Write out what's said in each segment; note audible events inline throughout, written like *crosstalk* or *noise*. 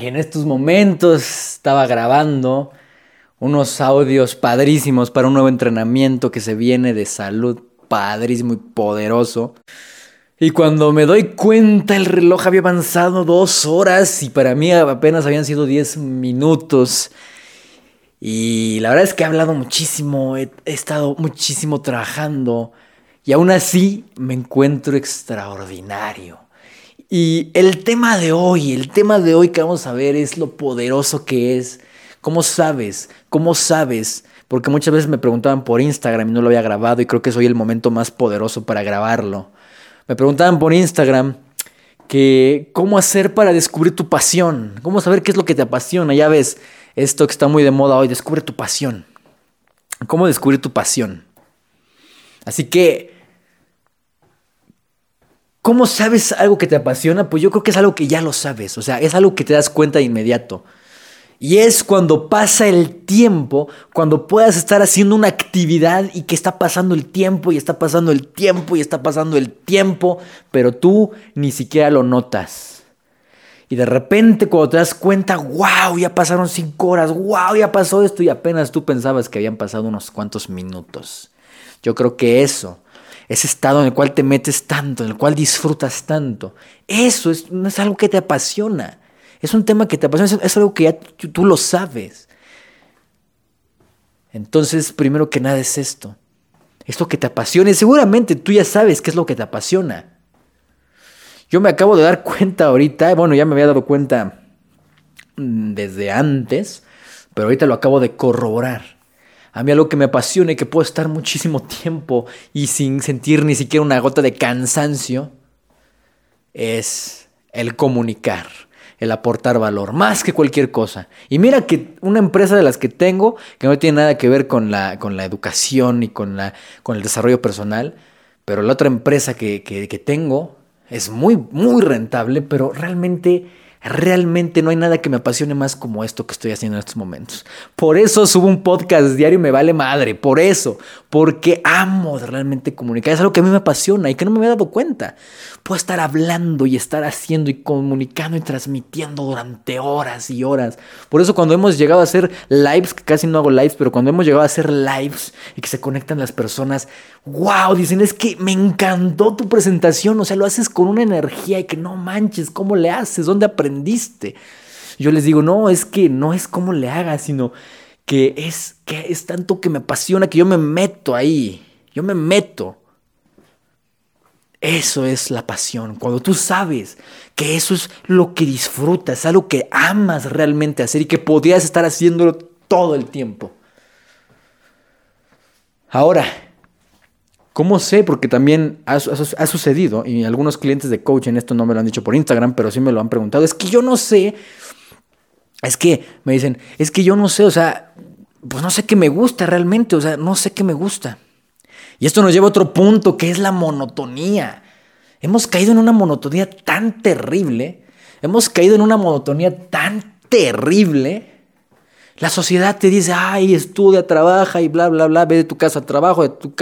en estos momentos estaba grabando unos audios padrísimos para un nuevo entrenamiento que se viene de salud padrísimo y poderoso. Y cuando me doy cuenta, el reloj había avanzado dos horas y para mí apenas habían sido diez minutos. Y la verdad es que he hablado muchísimo, he, he estado muchísimo trabajando y aún así me encuentro extraordinario. Y el tema de hoy, el tema de hoy que vamos a ver es lo poderoso que es. ¿Cómo sabes? ¿Cómo sabes? Porque muchas veces me preguntaban por Instagram y no lo había grabado y creo que es hoy el momento más poderoso para grabarlo. Me preguntaban por Instagram que cómo hacer para descubrir tu pasión, cómo saber qué es lo que te apasiona. Ya ves, esto que está muy de moda hoy, descubre tu pasión. ¿Cómo descubrir tu pasión? Así que ¿Cómo sabes algo que te apasiona? Pues yo creo que es algo que ya lo sabes, o sea, es algo que te das cuenta de inmediato. Y es cuando pasa el tiempo, cuando puedas estar haciendo una actividad y que está pasando el tiempo y está pasando el tiempo y está pasando el tiempo, pero tú ni siquiera lo notas. Y de repente cuando te das cuenta, wow, ya pasaron cinco horas, wow, ya pasó esto y apenas tú pensabas que habían pasado unos cuantos minutos. Yo creo que eso ese estado en el cual te metes tanto, en el cual disfrutas tanto. Eso es, es algo que te apasiona. Es un tema que te apasiona, es, algo que ya tú, lo sabes. Entonces, primero que nada es esto. Esto que te apasiona. Seguramente tú ya sabes qué es lo que te apasiona. Yo me acabo de dar cuenta ahorita, bueno, ya me había dado cuenta mm, desde antes, pero ahorita lo acabo de corroborar. A mí algo que me apasiona y que puedo estar muchísimo tiempo y sin sentir ni siquiera una gota de cansancio es el comunicar, el aportar valor, más que cualquier cosa. Y mira que una empresa de las que tengo, que no tiene nada que ver con la, con la educación y con, la, con el desarrollo personal, pero la otra empresa que, que, que tengo es muy, muy rentable, pero realmente Realmente no hay nada que me apasione más como esto que estoy haciendo en estos momentos. Por eso subo un podcast diario y me vale madre. Por eso. Porque amo realmente comunicar. Es algo que a mí me apasiona y que no me había dado cuenta. Puedo estar hablando y estar haciendo y comunicando y transmitiendo durante horas y horas. Por eso cuando hemos llegado a hacer lives, que casi no hago lives, pero cuando hemos llegado a hacer lives y que se conectan las personas, wow, dicen, es que me encantó tu presentación. O sea, lo haces con una energía y que no manches, ¿cómo le haces? ¿Dónde aprendiste? Yo les digo, no, es que no es cómo le hagas, sino que es, que es tanto que me apasiona que yo me meto ahí. Yo me meto. Eso es la pasión. Cuando tú sabes que eso es lo que disfrutas, algo que amas realmente hacer y que podrías estar haciéndolo todo el tiempo. Ahora, ¿cómo sé? Porque también ha, sucedido, y algunos clientes de coaching, esto no me lo han dicho por Instagram, pero sí me lo han preguntado, es que yo no sé, es que me dicen, es que yo no sé, o sea, pues no sé qué me gusta realmente, o sea, no sé qué me gusta. Y esto nos lleva a otro punto, que es la monotonía. Hemos caído en una monotonía tan terrible, hemos caído en una monotonía tan terrible. La sociedad te dice, ay, estudia, trabaja y bla, bla, bla, ve de tu casa al trabajo, de tu,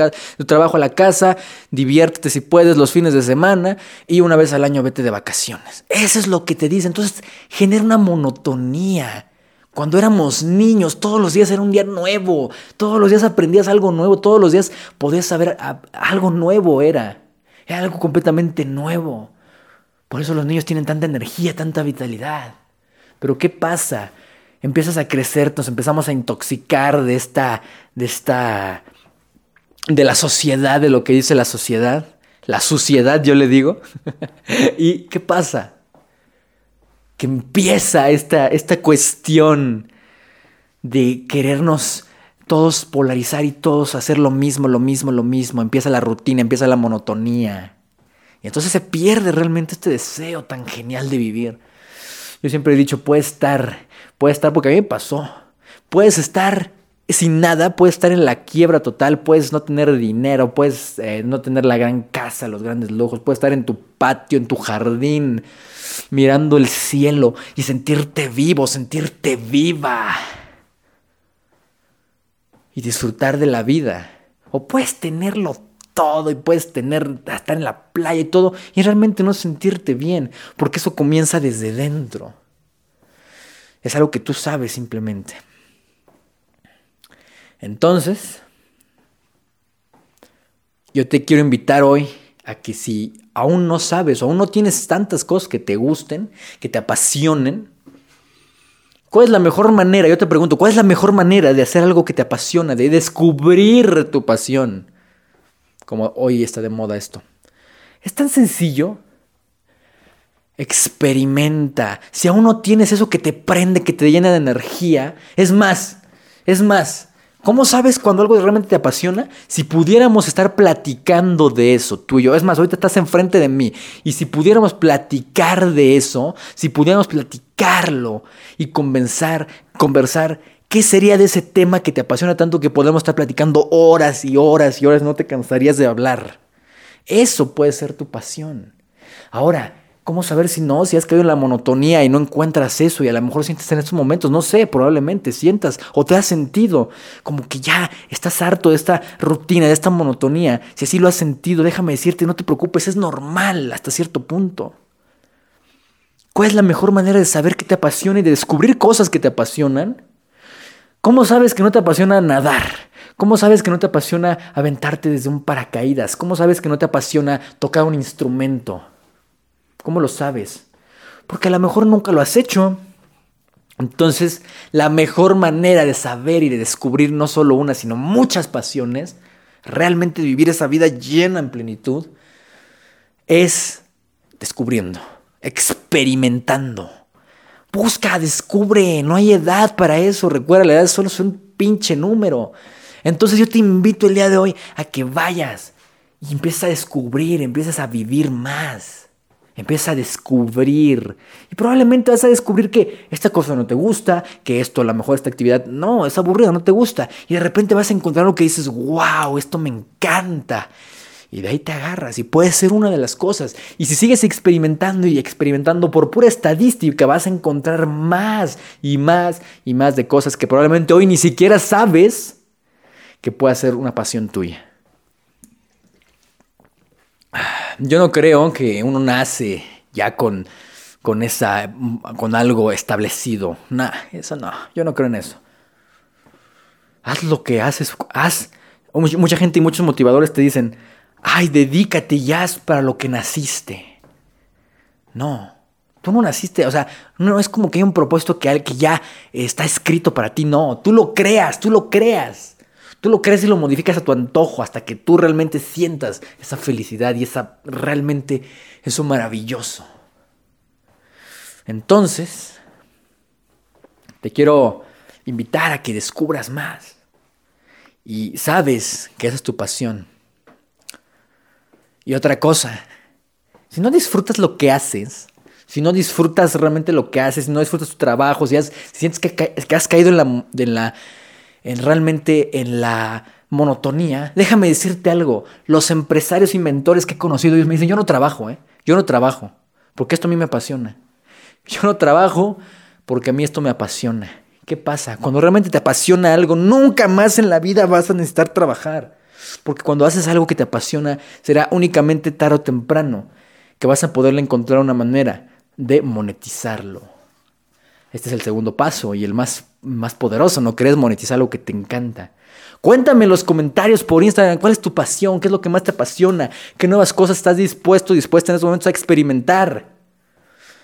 trabajo a la casa, diviértete si puedes los fines de semana y una vez al año vete de vacaciones. Eso es lo que te dice. Entonces genera una monotonía. Cuando éramos niños, todos los días era un día nuevo, todos los días aprendías algo nuevo, todos los días podías saber algo nuevo era, era algo completamente nuevo. Por eso los niños tienen tanta energía, tanta vitalidad. Pero ¿qué pasa? Empiezas a crecer, nos empezamos a intoxicar de esta, de esta, de la sociedad, de lo que dice la sociedad, la suciedad, yo le digo. *laughs* ¿Y qué pasa? que empieza esta, esta cuestión de querernos todos polarizar y todos hacer lo mismo, lo mismo, lo mismo. Empieza la rutina, empieza la monotonía. Y entonces se pierde realmente este deseo tan genial de vivir. Yo siempre he dicho, puedes estar, puedes estar, porque a mí me pasó. Puedes estar sin nada, puedes estar en la quiebra total, puedes no tener dinero, puedes eh, no tener la gran casa, los grandes lujos, puedes estar en tu patio, en tu jardín, mirando el cielo y sentirte vivo, sentirte viva. Y disfrutar de la vida. O puedes tenerlo todo y puedes tener, estar en la playa y todo y realmente no sentirte bien, porque eso comienza desde dentro. Es algo que tú sabes simplemente. Entonces, yo te quiero invitar hoy a que si aún no sabes o aún no tienes tantas cosas que te gusten, que te apasionen, ¿cuál es la mejor manera? Yo te pregunto, ¿cuál es la mejor manera de hacer algo que te apasiona, de descubrir tu pasión? Como hoy está de moda esto. Es tan sencillo. Experimenta. Si aún no tienes eso que te prende, que te llena de energía, es más, es más, ¿Cómo sabes cuando algo realmente te apasiona? Si pudiéramos estar platicando de eso, tú y yo. Es más, ahorita estás enfrente de mí. Y si pudiéramos platicar de eso, si pudiéramos platicarlo y conversar, conversar, ¿qué sería de ese tema que te apasiona tanto que podemos estar platicando horas y horas y horas? No te cansarías de hablar. Eso puede ser tu pasión. Ahora, ¿Cómo saber si no? Si has caído en la monotonía y no encuentras eso y a lo mejor sientes en estos momentos, no sé, probablemente sientas o te has sentido como que ya estás harto de esta rutina, de esta monotonía. Si así lo has sentido, déjame decirte, no te preocupes, es normal hasta cierto punto. ¿Cuál es la mejor manera de saber qué te apasiona y de descubrir cosas que te apasionan? ¿Cómo sabes que no te apasiona nadar? ¿Cómo sabes que no te apasiona aventarte desde un paracaídas? ¿Cómo sabes que no te apasiona tocar un instrumento? ¿Cómo lo sabes? Porque a lo mejor nunca lo has hecho. Entonces, la mejor manera de saber y de descubrir no solo una, sino muchas pasiones, realmente vivir esa vida llena en plenitud, es descubriendo, experimentando. Busca, descubre, no hay edad para eso. Recuerda, la edad solo es un pinche número. Entonces yo te invito el día de hoy a que vayas y empieces a descubrir, empieces a vivir más. Empieza a descubrir. Y probablemente vas a descubrir que esta cosa no te gusta, que esto, a lo mejor esta actividad, no, es aburrida, no te gusta. Y de repente vas a encontrar lo que dices, wow, esto me encanta. Y de ahí te agarras y puede ser una de las cosas. Y si sigues experimentando y experimentando por pura estadística, vas a encontrar más y más y más de cosas que probablemente hoy ni siquiera sabes que pueda ser una pasión tuya. Yo no creo que uno nace ya con, con, esa, con algo establecido. Nah, eso no. Yo no creo en eso. Haz lo que haces. Haz. Mucha gente y muchos motivadores te dicen, ay, dedícate ya para lo que naciste. No. Tú no naciste, o sea, no es como que hay un propósito que, que ya está escrito para ti, no, tú lo creas, tú lo creas. Tú lo crees y lo modificas a tu antojo hasta que tú realmente sientas esa felicidad y esa realmente eso maravilloso. Entonces, te quiero invitar a que descubras más. Y sabes que esa es tu pasión. Y otra cosa, si no disfrutas lo que haces, si no disfrutas realmente lo que haces, si no disfrutas tu trabajo, si, sientes que, has caído en la en realmente en la monotonía, déjame decirte algo, los empresarios y mentores que he conocido, ellos me dicen, yo no trabajo, ¿eh? yo no trabajo, porque esto a mí me apasiona. *laughs* Yo no trabajo porque a mí esto me apasiona. ¿Qué pasa? Cuando realmente te apasiona algo, nunca más en la vida vas a necesitar trabajar. Porque cuando haces algo que te apasiona, será únicamente tarde o temprano que vas a poderle encontrar una manera de monetizarlo. Este es el segundo paso y el más, más poderoso. No querés monetizar algo que te encanta. Cuéntame en los comentarios por Instagram cuál es tu pasión, qué es lo que más te apasiona, qué nuevas cosas estás dispuesto, dispuesta en estos momentos a experimentar.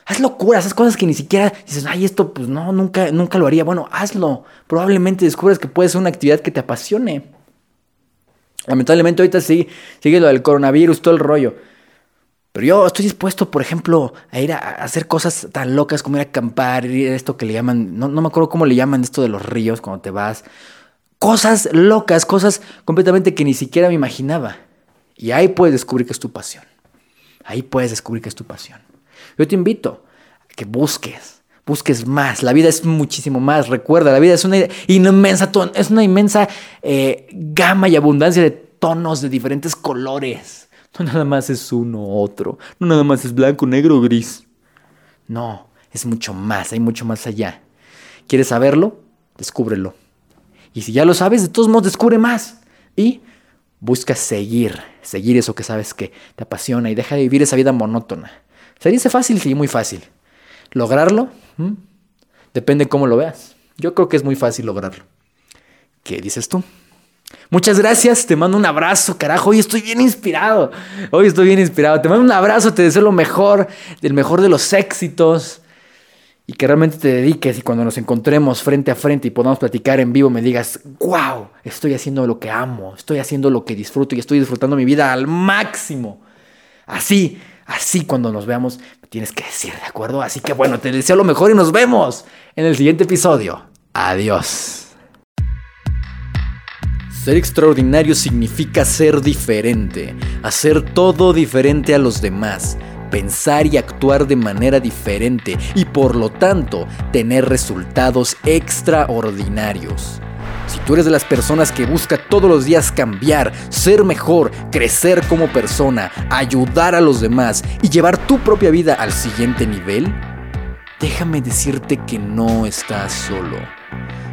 Haz locuras, haz cosas que ni siquiera dices, ay, esto pues no, nunca, nunca lo haría. Bueno, hazlo. Probablemente descubres que puede ser una actividad que te apasione. Lamentablemente ahorita sí, sigue lo del coronavirus, todo el rollo. Pero yo estoy dispuesto, por ejemplo, a ir a, hacer cosas tan locas como ir a acampar, ir a esto que le llaman, no, me acuerdo cómo le llaman esto de los ríos cuando te vas. Cosas locas, cosas completamente que ni siquiera me imaginaba. Y ahí puedes descubrir que es tu pasión. Ahí puedes descubrir que es tu pasión. Yo te invito a que busques, busques más. La vida es muchísimo más. Recuerda, la vida es una inmensa, es una inmensa eh, gama y abundancia de tonos de diferentes colores. No nada más es uno u otro. No nada más es blanco, negro o gris. No, es mucho más, hay mucho más allá. ¿Quieres saberlo? Descúbrelo. Y si ya lo sabes, de todos modos descubre más. Y busca seguir, seguir eso que sabes que te apasiona y deja de vivir esa vida monótona. Sería fácil, sí, muy fácil. Lograrlo, Depende cómo lo veas. Yo creo que es muy fácil lograrlo. ¿Qué dices tú? Muchas gracias, te mando un abrazo, carajo. Hoy estoy bien inspirado. Hoy estoy bien inspirado. Te mando un abrazo, te deseo lo mejor, el mejor de los éxitos. Y que realmente te dediques y cuando nos encontremos frente a frente y podamos platicar en vivo me digas, wow, estoy haciendo lo que amo, estoy haciendo lo que disfruto y estoy disfrutando mi vida al máximo. Así, así cuando nos veamos me tienes que decir, ¿de acuerdo? Así que bueno, te deseo lo mejor y nos vemos en el siguiente episodio. Adiós. Ser extraordinario significa ser diferente, hacer todo diferente a los demás, pensar y actuar de manera diferente y por lo tanto tener resultados extraordinarios. Si tú eres de las personas que busca todos los días cambiar, ser mejor, crecer como persona, ayudar a los demás y llevar tu propia vida al siguiente nivel, déjame decirte que no estás solo.